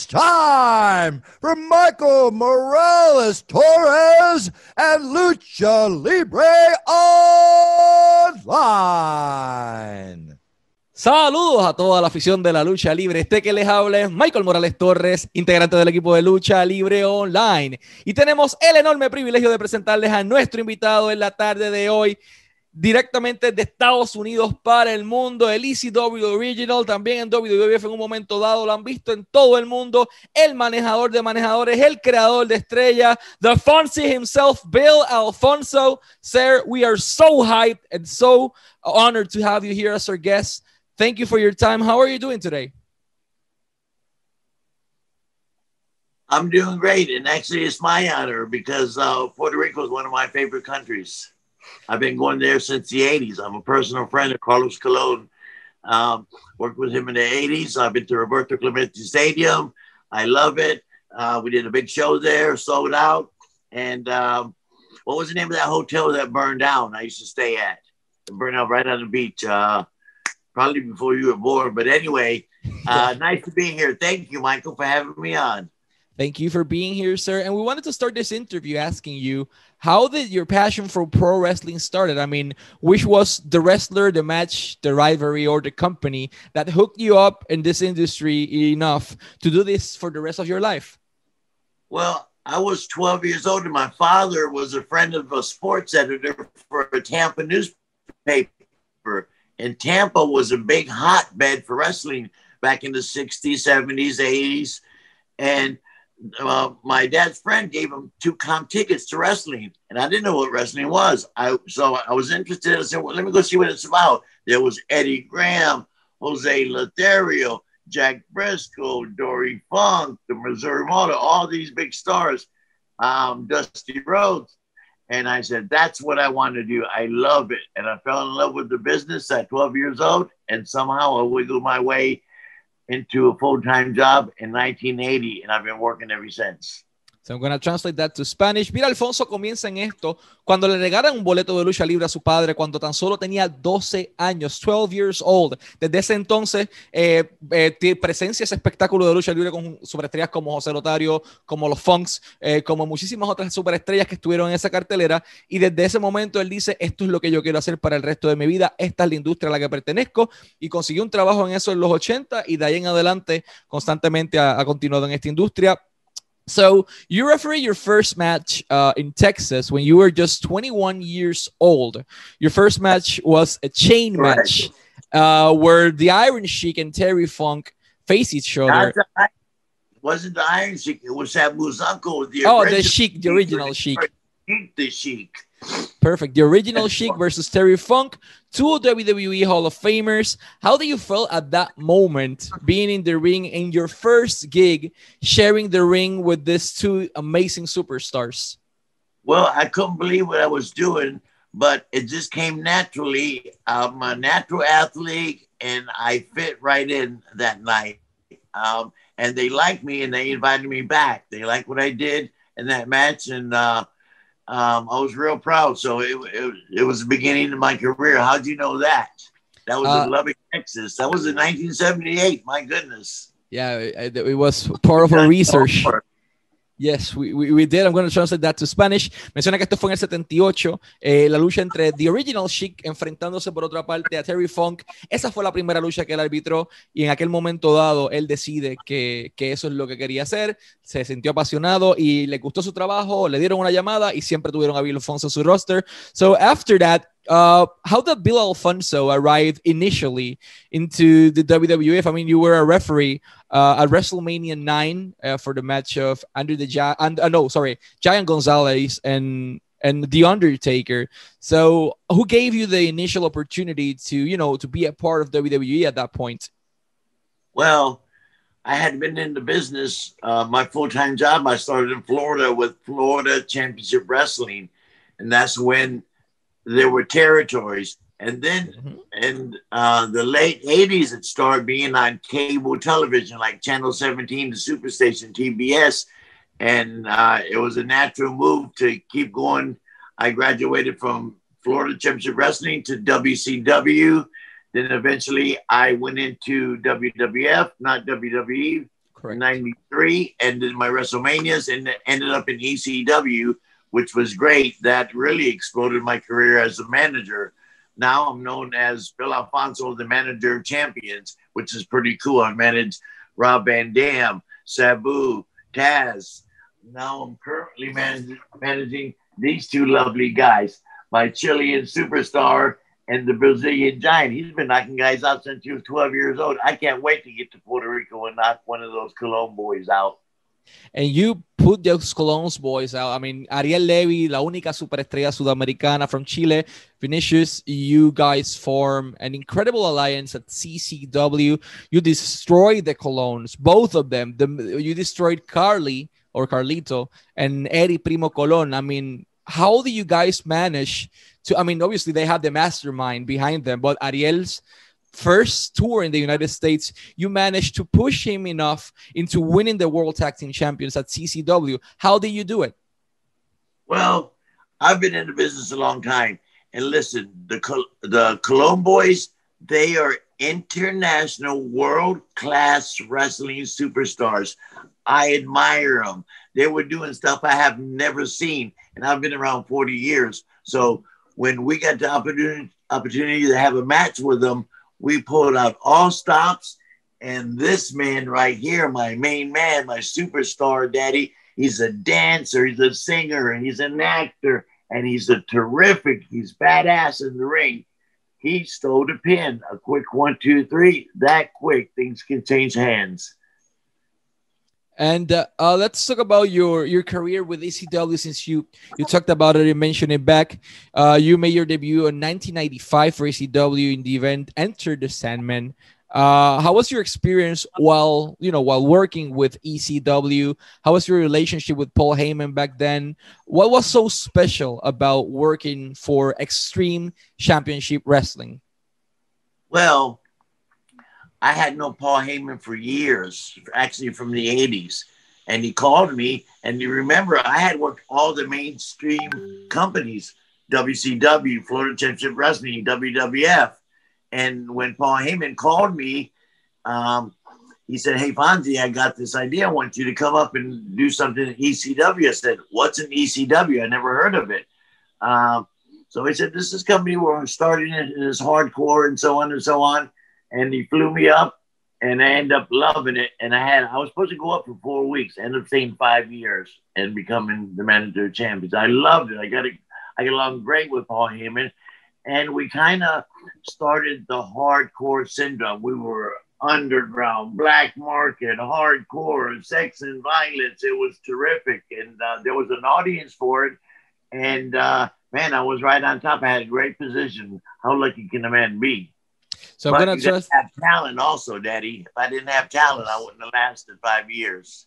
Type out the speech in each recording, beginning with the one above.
It's time for Michael Morales Torres and Lucha Libre Online. Saludos a toda la afición de la lucha libre. Este que les habla es Michael Morales Torres, integrante del equipo de lucha libre online. Y tenemos el enorme privilegio de presentarles a nuestro invitado en la tarde de hoy, directamente de Estados Unidos para el mundo, el ECW Original, también en WWF en un momento dado, lo han visto en todo el mundo, el manejador de manejadores, el creador de estrellas, the Fonzie himself, Bill Alfonso. Sir, we are so hyped and so honored to have you here as our guest. Thank you for your time. How are you doing today? I'm doing great. And actually, it's my honor because uh, Puerto Rico is one of my favorite countries. I've been going there since the 80s. I'm a personal friend of Carlos Colon. Um, worked with him in the 80s. I've been to Roberto Clemente Stadium. I love it. Uh, we did a big show there, sold out. And um, what was the name of that hotel that burned down? I used to stay at. It burned out right on the beach. Uh, probably before you were born. But anyway, uh, nice to be here. Thank you, Michael, for having me on. Thank you for being here, sir. And we wanted to start this interview asking you how did your passion for pro wrestling started? I mean, which was the wrestler, the match, the rivalry, or the company that hooked you up in this industry enough to do this for the rest of your life? Well, I was 12 years old, and my father was a friend of a sports editor for a Tampa newspaper and Tampa was a big hotbed for wrestling back in the 60s, 70s, 80s. And uh, my dad's friend gave him two comp tickets to wrestling, and I didn't know what wrestling was. I so I was interested. I said, "Well, let me go see what it's about." There was Eddie Graham, Jose Lothario, Jack Brisco, Dory Funk, the Missouri Mauler, all these big stars, um, Dusty Rhodes. And I said, that's what I want to do. I love it. And I fell in love with the business at 12 years old. And somehow I wiggled my way into a full time job in 1980. And I've been working ever since. So I'm going to translate that to Spanish. Mira, Alfonso comienza en esto cuando le regalan un boleto de lucha libre a su padre cuando tan solo tenía 12 años, 12 years old. Desde ese entonces, eh, eh, presencia ese espectáculo de lucha libre con superestrellas como José Lotario, como los Funks, eh, como muchísimas otras superestrellas que estuvieron en esa cartelera. Y desde ese momento él dice, esto es lo que yo quiero hacer para el resto de mi vida, esta es la industria a la que pertenezco. Y consiguió un trabajo en eso en los 80 y de ahí en adelante constantemente ha, ha continuado en esta industria So you referee your first match uh, in Texas when you were just 21 years old. Your first match was a chain match uh, where the Iron Sheik and Terry Funk face each other. The, wasn't the Iron Sheik? It was Sabu's uncle. The oh, the Sheik, the original Sheik. The Sheik. Perfect. The original Sheik versus Terry Funk, two WWE Hall of Famers. How do you feel at that moment being in the ring in your first gig, sharing the ring with these two amazing superstars? Well, I couldn't believe what I was doing, but it just came naturally. I'm a natural athlete, and I fit right in that night. Um, and they liked me, and they invited me back. They liked what I did in that match, and uh, um, I was real proud. So it, it, it, was the beginning of my career. How'd you know that? That was uh, in Lubbock, Texas. That was in 1978. My goodness. Yeah, it, it was part of our research. Yes, we, we, we, did. I'm going to translate that to Spanish. Menciona que esto fue en el 78, eh, la lucha entre The Original Chic enfrentándose por otra parte a Terry Funk. Esa fue la primera lucha que él arbitró y en aquel momento dado él decide que, que eso es lo que quería hacer. Se sintió apasionado y le gustó su trabajo, le dieron una llamada y siempre tuvieron a Bill Alfonso en su roster. So after that, uh, how did Bill Alfonso arrive initially into the WWF? I mean, you were a referee uh, at WrestleMania 9 uh, for the match of Under the Gi- and, uh, no, sorry, Giant Gonzalez and and The Undertaker. So, who gave you the initial opportunity to, you know, to be a part of WWE at that point? Well, I had been in the business. Uh, my full time job, I started in Florida with Florida Championship Wrestling. And that's when there were territories. And then mm-hmm. in uh, the late 80s, it started being on cable television, like Channel 17, the Superstation, TBS. And uh, it was a natural move to keep going. I graduated from Florida Championship Wrestling to WCW. Then eventually I went into WWF, not WWE. in 93 and did my WrestleManias and ended up in ECW, which was great. That really exploded my career as a manager. Now I'm known as Bill Alfonso, the manager of champions, which is pretty cool. I managed Rob Van Dam, Sabu, Taz. Now I'm currently managing these two lovely guys, my Chilean superstar and the Brazilian giant. He's been knocking guys out since he was 12 years old. I can't wait to get to Puerto Rico and knock one of those Colon boys out. And you put those Colon's boys out. I mean, Ariel Levy, la única superestrella sudamericana from Chile, Vinicius, you guys form an incredible alliance at CCW. You destroyed the Colons, both of them. The, you destroyed Carly or Carlito and Eddie Primo Colon. I mean, how do you guys manage to? I mean, obviously they have the mastermind behind them, but Ariel's first tour in the United States, you managed to push him enough into winning the World Tag Team Champions at CCW. How did you do it? Well, I've been in the business a long time, and listen, the the Colon boys, they are international world class wrestling superstars. I admire them. They were doing stuff I have never seen, and I've been around 40 years. So when we got the opportunity opportunity to have a match with them, we pulled out all stops. And this man right here, my main man, my superstar daddy, he's a dancer, he's a singer, and he's an actor, and he's a terrific, he's badass in the ring. He stole the pin, a quick one, two, three. That quick, things can change hands. And uh, uh, let's talk about your your career with ECW since you you talked about it, you mentioned it back. Uh, you made your debut in 1995 for ECW in the event Enter the Sandman. Uh, how was your experience while you know while working with ECW? How was your relationship with Paul Heyman back then? What was so special about working for Extreme Championship Wrestling? Well, I had known Paul Heyman for years, actually from the 80s. And he called me. And you remember, I had worked all the mainstream companies WCW, Florida Championship Wrestling, WWF. And when Paul Heyman called me, um, he said, Hey, Fonzie, I got this idea. I want you to come up and do something at ECW. I said, What's an ECW? I never heard of it. Um, so he said, This is a company where I'm starting it and it's hardcore and so on and so on and he flew me up and I ended up loving it. And I had I was supposed to go up for four weeks, ended up staying five years and becoming the manager of champions. I loved it. I got it. I got along great with Paul Heyman, and we kind of started the hardcore syndrome. We were underground, black market, hardcore, sex and violence. It was terrific, and uh, there was an audience for it. And uh, man, I was right on top. I had a great position. How lucky can a man be? So I'm gonna just have talent also, Daddy. If I didn't have talent, I wouldn't have lasted five years.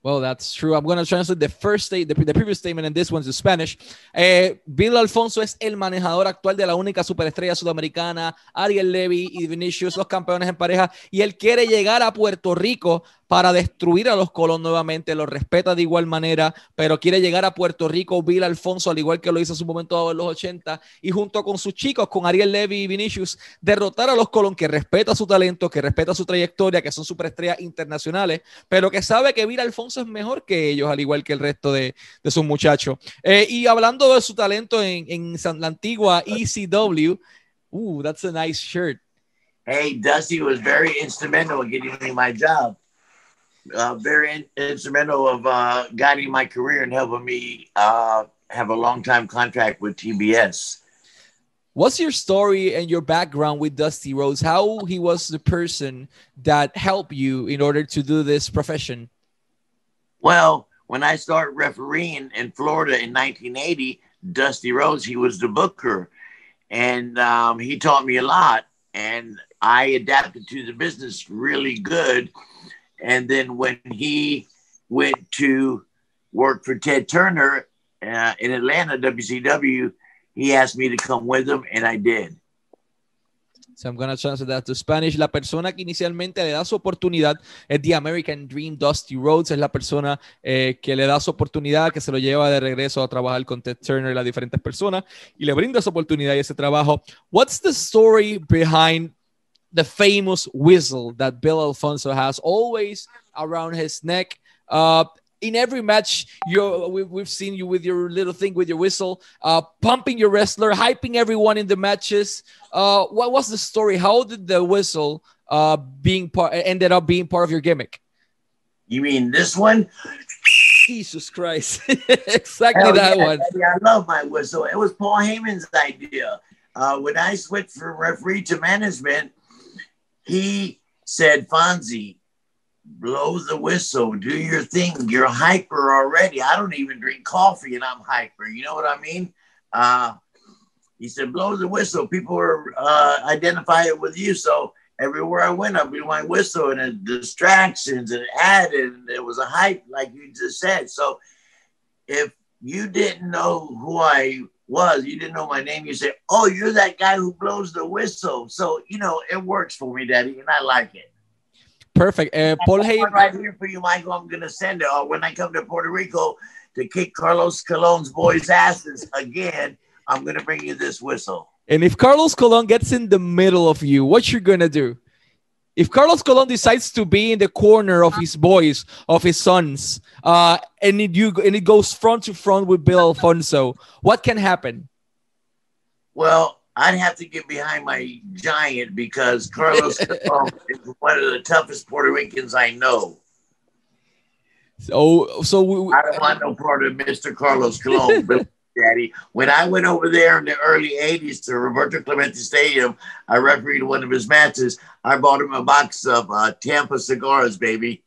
Well, that's true. I'm going to translate the first state, the, the, previous statement, and this one's in Spanish. Eh, Bill Alfonso es el manejador actual de la única superestrella sudamericana, Ariel Levy y Vinicius, los campeones en pareja, y él quiere llegar a Puerto Rico para destruir a los Colón nuevamente, los respeta de igual manera, pero quiere llegar a Puerto Rico, Bill Alfonso, al igual que lo hizo en su momento en los 80, y junto con sus chicos, con Ariel Levy y Vinicius, derrotar a los Colón, que respeta su talento, que respeta su trayectoria, que son superestrellas internacionales, pero que sabe que Bill Alfonso es mejor que ellos, al igual que el resto de, de sus muchachos. Eh, y hablando de su talento en, en la antigua ECW, uh, that's a nice shirt. Hey, Dusty was very instrumental in getting me my job. Uh, very in- instrumental of uh, guiding my career and helping me uh, have a long time contract with TBS. What's your story and your background with Dusty Rhodes? How he was the person that helped you in order to do this profession? Well, when I started refereeing in Florida in 1980, Dusty Rhodes, he was the booker, and um, he taught me a lot, and I adapted to the business really good and then when he went to work for Ted Turner uh, in Atlanta, WCW, he asked me to come with him, and I did. So I'm going to translate that to Spanish. La persona que inicialmente le da su oportunidad es The American Dream, Dusty Rhodes. Es la persona eh, que le da su oportunidad, que se lo lleva de regreso a trabajar con Ted Turner y las diferentes personas y le brinda esa oportunidad y ese trabajo. What's the story behind the famous whistle that Bill Alfonso has always around his neck. Uh, in every match, you we, we've seen you with your little thing with your whistle, uh, pumping your wrestler, hyping everyone in the matches. Uh, what was the story? How did the whistle uh, being part ended up being part of your gimmick? You mean this one? Jesus Christ! exactly Hell that yeah, one. I love my whistle. It was Paul Heyman's idea. Uh, when I switched from referee to management, he said, Fonzie, blow the whistle, do your thing. You're hyper already. I don't even drink coffee and I'm hyper. You know what I mean? Uh, he said, blow the whistle. People are uh, identify it with you. So everywhere I went, I blew my whistle and it distractions and added, and it was a hype, like you just said. So if you didn't know who I was, you didn't know my name, you say, Oh, you're that guy who blows the whistle. So, you know, it works for me, Daddy, and I like it. Perfect. Uh, Paul Heyman. Right here for you, Michael. I'm going to send it. Or uh, when I come to Puerto Rico to kick Carlos Colon's boys' asses again, I'm going to bring you this whistle. And if Carlos Colon gets in the middle of you, what you're going to do? If Carlos Colon decides to be in the corner of his boys, of his sons, uh, and it, you, and it goes front to front with Bill Alfonso, what can happen? Well, I'd have to get behind my giant because Carlos Colon is one of the toughest Puerto Ricans I know. So, so we, I don't want no part of Mr. Carlos Colon, Daddy. When I went over there in the early '80s to Roberto Clemente Stadium, I refereed one of his matches. I bought him a box of uh, Tampa cigars, baby.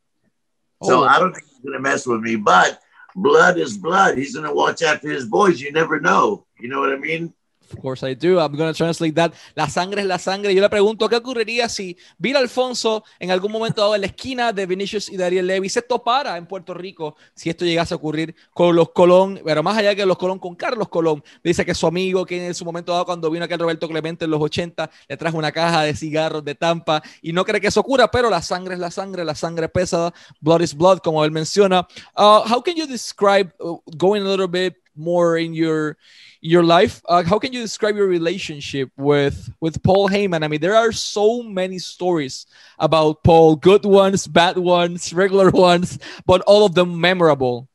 So oh. I don't think he's gonna mess with me. But blood is blood. He's gonna watch after his boys. You never know. You know what I mean? Of course I do. I'm going to translate that. La sangre es la sangre. Yo le pregunto, ¿qué ocurriría si Bill Alfonso en algún momento dado en la esquina de Vinicius y Dariel Levy se topara en Puerto Rico si esto llegase a ocurrir con los Colón, pero más allá que los Colón con Carlos Colón? Dice que su amigo, que en su momento dado cuando vino aquel Roberto Clemente en los 80, le trajo una caja de cigarros de Tampa y no cree que eso ocurra, pero la sangre es la sangre, la sangre pesa, blood is blood, como él menciona. Uh, how can you describe, uh, going a little bit more in your your life. Uh, how can you describe your relationship with with Paul Heyman? I mean, there are so many stories about Paul, good ones, bad ones, regular ones, but all of them memorable.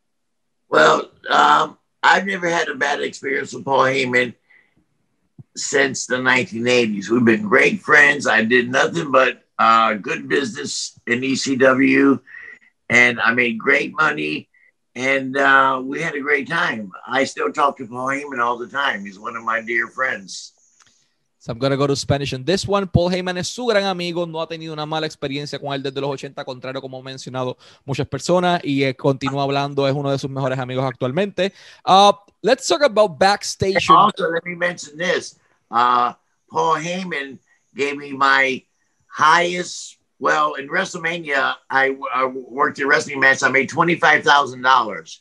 Well, um, I've never had a bad experience with Paul Heyman since the 1980s. We've been great friends. I did nothing but uh, good business in ECW, and I made great money and uh, we had a great time. I still talk to Paul Heyman all the time. He's one of my dear friends. So I'm gonna go to Spanish on this one. Paul Heyman es su gran amigo, no ha tenido una mala experiencia con él desde los 80, contrario como han mencionado muchas personas, y eh, continúa hablando, es uno de sus mejores amigos actualmente. Uh, let's talk about backstage. Also, let me mention this. Uh, Paul Heyman gave me my highest well, in WrestleMania, I, I worked a wrestling match. I made $25,000.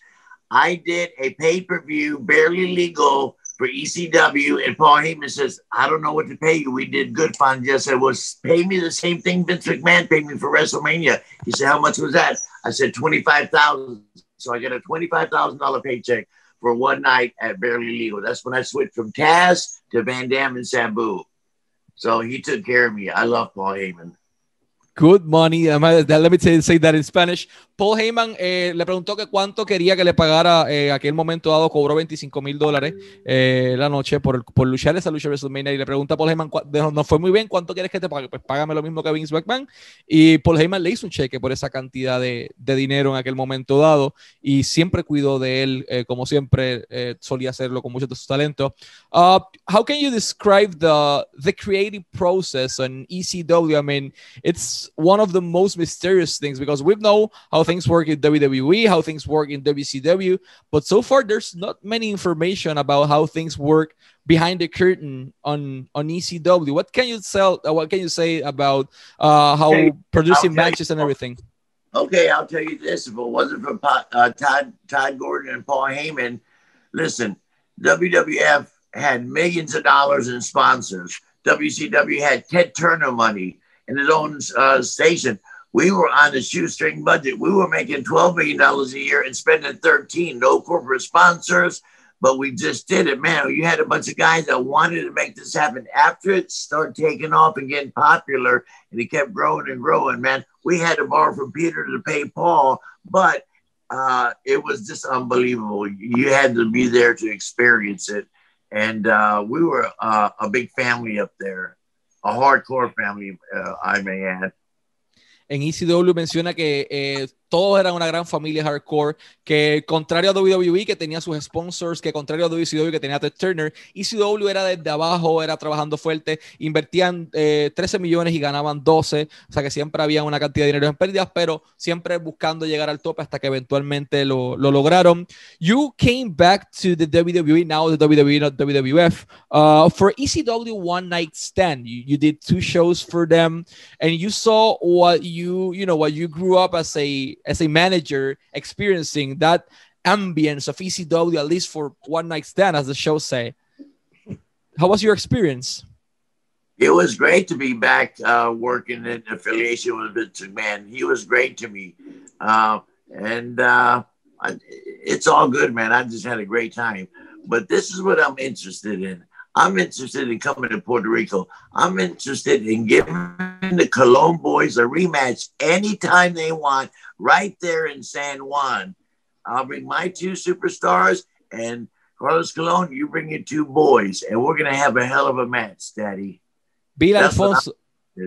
I did a pay per view, barely legal for ECW. And Paul Heyman says, I don't know what to pay you. We did good. Fonzie said, Well, pay me the same thing Vince McMahon paid me for WrestleMania. He said, How much was that? I said, 25000 So I got a $25,000 paycheck for one night at Barely Legal. That's when I switched from Taz to Van Dam and Sabu. So he took care of me. I love Paul Heyman. Good money. Let me say that in Spanish. Paul Heyman eh, le preguntó que cuánto quería que le pagara eh, aquel momento dado, cobró 25 mil dólares eh, la noche por, por luchar esa lucha WrestleMania y le pregunta a Paul Heyman, no fue muy bien, ¿cuánto quieres que te pague? Pues págame lo mismo que Vince McMahon y Paul Heyman le hizo un cheque por esa cantidad de, de dinero en aquel momento dado y siempre cuidó de él eh, como siempre solía hacerlo con mucho de su talento. Uh, how can you describe the, the creative process on ECW? I mean, it's one of the most mysterious things because we know how things work in WWE, how things work in WCW, but so far there's not many information about how things work behind the curtain on on ECW. What can you tell? Uh, what can you say about uh, how okay. producing matches and everything? Okay, I'll tell you this: if it wasn't for uh, Todd Todd Gordon and Paul Heyman, listen, WWF had millions of dollars in sponsors. WCW had Ted Turner money in his own uh, station we were on a shoestring budget. We were making $12 million a year and spending 13. No corporate sponsors, but we just did it, man. You had a bunch of guys that wanted to make this happen. After it started taking off and getting popular, and it kept growing and growing, man. We had to borrow from Peter to pay Paul, but uh, it was just unbelievable. You had to be there to experience it, and uh, we were uh, a big family up there, a hardcore family, uh, I may add. En ECW menciona que eh, todos eran una gran familia hardcore, que contrario a WWE que tenía sus sponsors, que contrario a WCW que tenía Ted Turner, ECW era desde abajo, era trabajando fuerte, invertían 13 eh, millones y ganaban 12, o sea que siempre había una cantidad de dinero en pérdidas, pero siempre buscando llegar al tope hasta que eventualmente lo, lo lograron. You came back to the WWE, now the WWE, not WWF, uh, for ECW One Night Stand. You, you did two shows for them, and you saw what you, you know, what you grew up as a as a manager experiencing that ambience of ECW at least for one night stand, as the show say. How was your experience? It was great to be back uh, working in affiliation with Vince McMahon. He was great to me, uh, and uh, I, it's all good, man. I just had a great time. But this is what I'm interested in. I'm interested in coming to Puerto Rico. I'm interested in giving the Colon boys a rematch anytime they want, right there in San Juan. I'll bring my two superstars and Carlos Colon, you bring your two boys, and we're gonna have a hell of a match, Daddy. Bill Alfonso,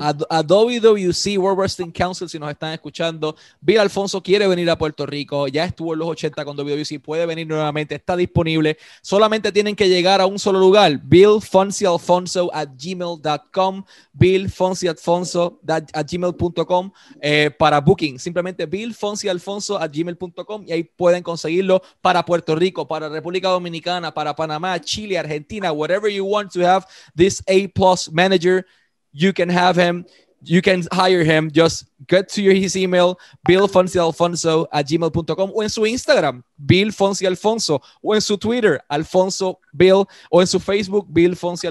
a, a, WWC World Wrestling Council, si nos están escuchando, Bill Alfonso quiere venir a Puerto Rico, ya estuvo en los 80 con WWC, puede venir nuevamente, está disponible. Solamente tienen que llegar a un solo lugar, billfonsialfonso at gmail.com, billfonsialfonso at gmail.com eh, para booking. Simplemente billfonsialfonso at gmail.com y ahí pueden conseguirlo para Puerto Rico, para República Dominicana, para Panamá, Chile, Argentina, whatever you want to have this A plus manager you can have him you can hire him. Just get to your his email, billfonsialfonso at gmail.com o en su Instagram, Bill Fonsi Alfonso, o en su Twitter, Alfonso Bill, o en su Facebook, Bill Fonsi.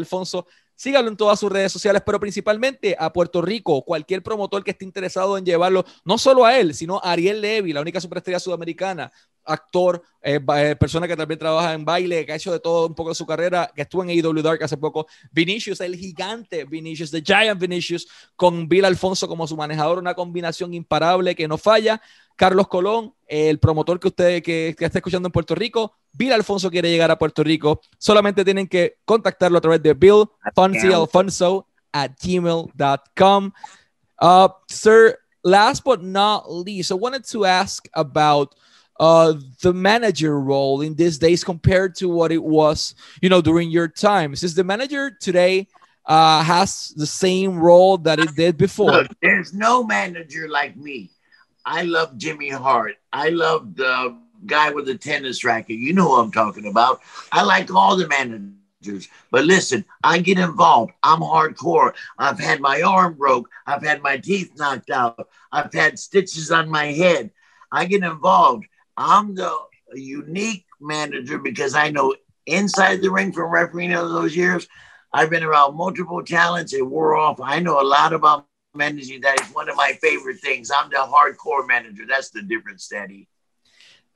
Sígalo en todas sus redes sociales, pero principalmente a Puerto Rico, cualquier promotor que esté interesado en llevarlo, no solo a él, sino a Ariel Levy, la única superestrella sudamericana, actor, eh, eh, persona que también trabaja en baile, que ha hecho de todo un poco de su carrera, que estuvo en AEW Dark hace poco. Vinicius, el gigante Vinicius, The Giant Vinicius, con Bill Alfonso como su manejador, una combinación imparable que no falla. Carlos Colón, el promotor que usted que, está escuchando en Puerto Rico, Bill Alfonso quiere llegar a Puerto Rico. Solamente tienen que contactarlo a través de Bill Fonsi Alfonso at gmail.com. Uh, sir, last but not least, I wanted to ask about uh, the manager role in these days compared to what it was, you know, during your time? Since the manager today uh, has the same role that it did before. Look, there's no manager like me. I love Jimmy Hart. I love the guy with the tennis racket. You know who I'm talking about. I like all the managers. But listen, I get involved. I'm hardcore. I've had my arm broke. I've had my teeth knocked out. I've had stitches on my head. I get involved. I'm the unique manager because I know inside the ring from refereeing all those years. I've been around multiple talents. It wore off. I know a lot about managing. That is one of my favorite things. I'm the hardcore manager. That's the difference, Daddy.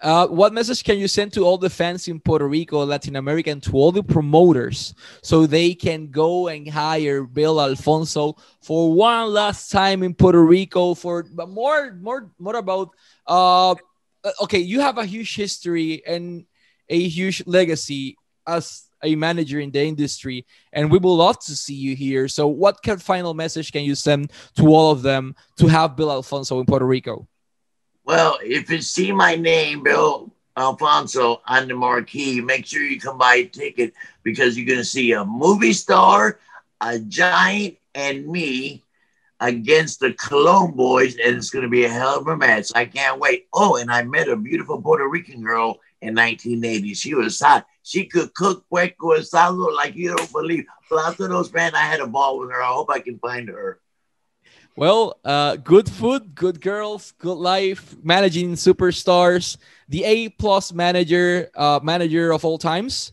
Uh, what message can you send to all the fans in Puerto Rico, Latin America, and to all the promoters so they can go and hire Bill Alfonso for one last time in Puerto Rico? For more, more, more about uh, Uh, okay, you have a huge history and a huge legacy as a manager in the industry, and we would love to see you here. So, what kind of final message can you send to all of them to have Bill Alfonso in Puerto Rico? Well, if you see my name, Bill Alfonso, on the marquee, make sure you come buy a ticket because you're going to see a movie star, a giant, and me against the Colon boys, and it's going to be a hell of a match. I can't wait. Oh, and I met a beautiful Puerto Rican girl in 1980. She was hot. She could cook puerco asado like you don't believe. Platanos, man, I had a ball with her. I hope I can find her. Well, uh, good food, good girls, good life, managing superstars, the A plus manager, uh, manager of all times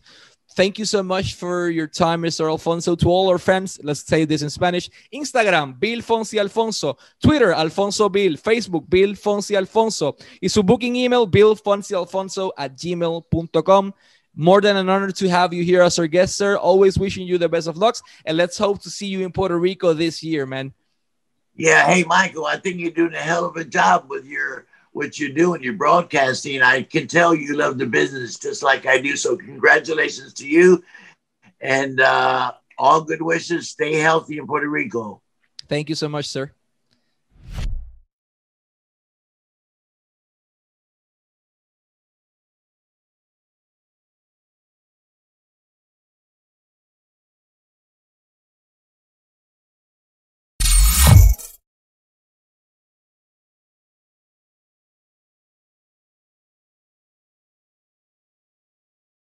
thank you so much for your time, Mr. Alfonso. To all our fans, let's say this in Spanish Instagram, Bill Fonsi Alfonso. Twitter, Alfonso Bill. Facebook, Bill Fonsi Alfonso. Y su booking email, billfonsialfonso at gmail.com. More than an honor to have you here as our guest, sir. Always wishing you the best of lucks, and let's hope to see you in Puerto Rico this year, man. Yeah, hey Michael, I think you're doing a hell of a job with your what you're doing, your broadcasting. I can tell you love the business just like I do. So congratulations to you, and uh, all good wishes. Stay healthy in Puerto Rico. Thank you so much, sir.